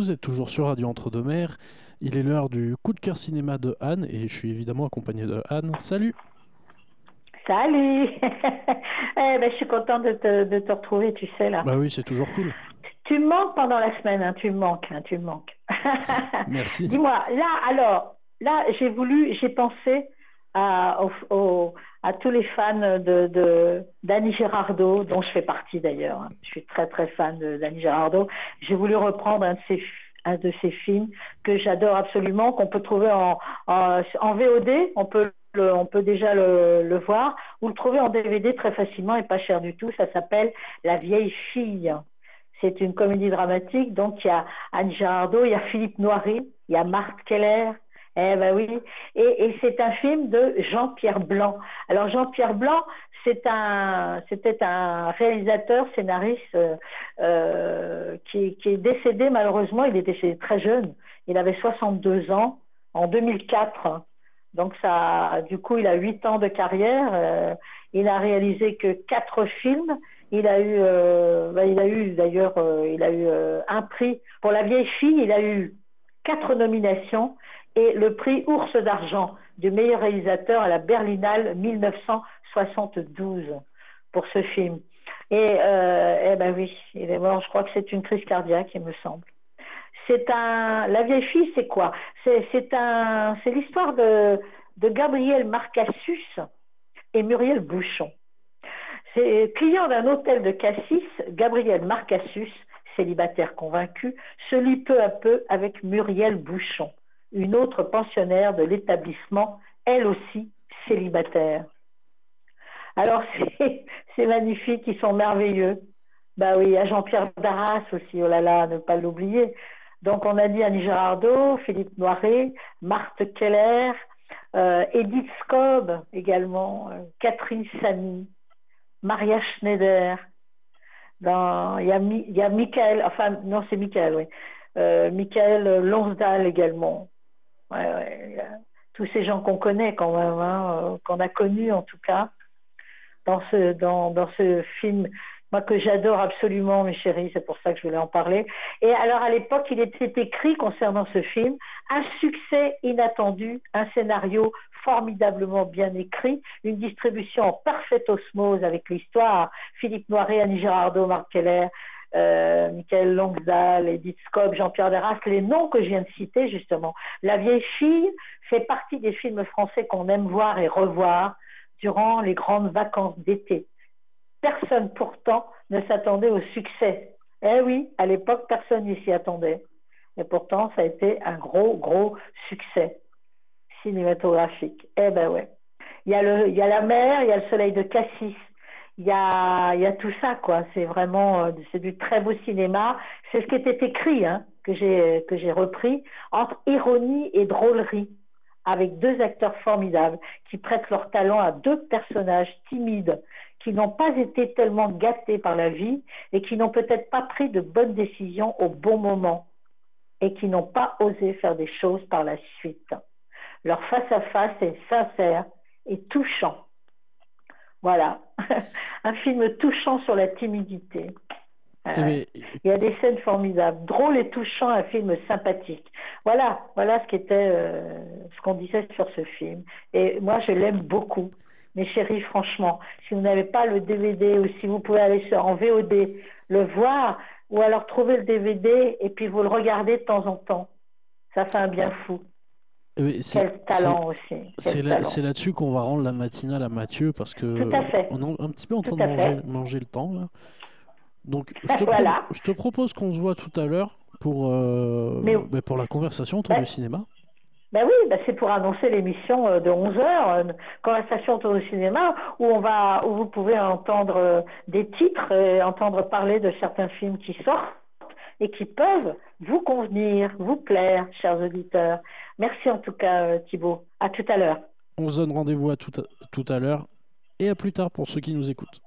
Vous êtes toujours sur Radio Entre-deux-Mers. Il est l'heure du coup de cœur cinéma de Anne et je suis évidemment accompagné de Anne. Salut Salut eh ben, Je suis contente de te, de te, retrouver, tu sais, là. Bah oui, c'est toujours cool. Tu me manques pendant la semaine, hein, tu me manques, hein, tu me manques. Merci. Dis-moi, là, alors, là, j'ai voulu, j'ai pensé à, au, à tous les fans de d'Annie Girardot, dont je fais partie d'ailleurs. Je suis très très fan d'Annie Girardot. J'ai voulu reprendre un de ses un de ses films que j'adore absolument, qu'on peut trouver en, en, VOD, on peut on peut déjà le, le, voir, ou le trouver en DVD très facilement et pas cher du tout. Ça s'appelle La vieille fille. C'est une comédie dramatique, donc il y a Anne Girardot, il y a Philippe Noiry, il y a Marthe Keller, eh ben oui. Et, et c'est un film de Jean-Pierre Blanc. Alors Jean-Pierre Blanc, c'est un, c'était un réalisateur, scénariste euh, euh, qui, qui, est décédé malheureusement. Il est décédé très jeune. Il avait 62 ans en 2004. Donc ça, du coup, il a 8 ans de carrière. Euh, il a réalisé que quatre films. Il a eu, ben, il a eu d'ailleurs, il a eu un prix pour La vieille fille. Il a eu quatre nominations et le prix Ours d'argent du meilleur réalisateur à la Berlinale 1972 pour ce film. Et euh, eh ben oui. Je crois que c'est une crise cardiaque, il me semble. C'est un. La vieille fille, c'est quoi? C'est un. C'est l'histoire de de Gabriel Marcassus et Muriel Bouchon. C'est client d'un hôtel de Cassis, Gabriel Marcassus, célibataire convaincu, se lie peu à peu avec Muriel Bouchon une autre pensionnaire de l'établissement, elle aussi célibataire. Alors c'est magnifique, ils sont merveilleux. Bah oui, à Jean-Pierre Darras aussi, oh là là, ne pas l'oublier. Donc on a dit Annie Girardot, Philippe Noiret, Marthe Keller, euh, Edith Scob également, euh, Catherine Samy, Maria Schneider. Dans, il y a, il y a Michael, enfin non c'est Michael, oui. Euh, Michael Lonsdal également ouais, tous ces gens qu'on connaît quand même, hein, euh, qu'on a connus en tout cas, dans ce, dans, dans ce film, moi que j'adore absolument, mes chéris, c'est pour ça que je voulais en parler. Et alors à l'époque, il était écrit concernant ce film un succès inattendu, un scénario formidablement bien écrit, une distribution en parfaite osmose avec l'histoire. Philippe Noiret, Annie Girardot, Marc Keller, euh, Michael Edith Scob, Jean-Pierre Derras, les noms que je viens de citer justement. La vieille fille fait partie des films français qu'on aime voir et revoir durant les grandes vacances d'été. Personne pourtant ne s'attendait au succès. Eh oui, à l'époque, personne n'y s'y attendait. Et pourtant, ça a été un gros, gros succès cinématographique. Eh ben ouais. Il y a, le, il y a la mer, il y a le soleil de Cassis, il y a, y a tout ça, quoi. C'est vraiment, euh, c'est du très beau cinéma. C'est ce qui était écrit, hein, que j'ai, que j'ai repris, entre ironie et drôlerie, avec deux acteurs formidables qui prêtent leur talent à deux personnages timides, qui n'ont pas été tellement gâtés par la vie et qui n'ont peut-être pas pris de bonnes décisions au bon moment et qui n'ont pas osé faire des choses par la suite. Leur face-à-face est sincère et touchant. Voilà, un film touchant sur la timidité. Eh ben, il y a des scènes formidables, drôle et touchant, un film sympathique. Voilà, voilà ce qu'était, euh, ce qu'on disait sur ce film. Et moi, je l'aime beaucoup. Mes chéris, franchement, si vous n'avez pas le DVD ou si vous pouvez aller sur, en VOD le voir, ou alors trouver le DVD et puis vous le regardez de temps en temps, ça fait un bien fou. Quel talent aussi. C'est là, dessus qu'on va rendre la matinale à Mathieu parce que on est un petit peu en train de manger, le temps là. Donc je te, je te propose qu'on se voit tout à l'heure pour, euh, bah, pour la conversation autour du cinéma. Ben oui, ben c'est pour annoncer l'émission euh, de 11 heures, une conversation autour du cinéma, où on va, où vous pouvez entendre euh, des titres et entendre parler de certains films qui sortent et qui peuvent vous convenir, vous plaire, chers auditeurs. Merci en tout cas, euh, Thibault. À tout à l'heure. On se donne rendez-vous à tout à, tout à l'heure et à plus tard pour ceux qui nous écoutent.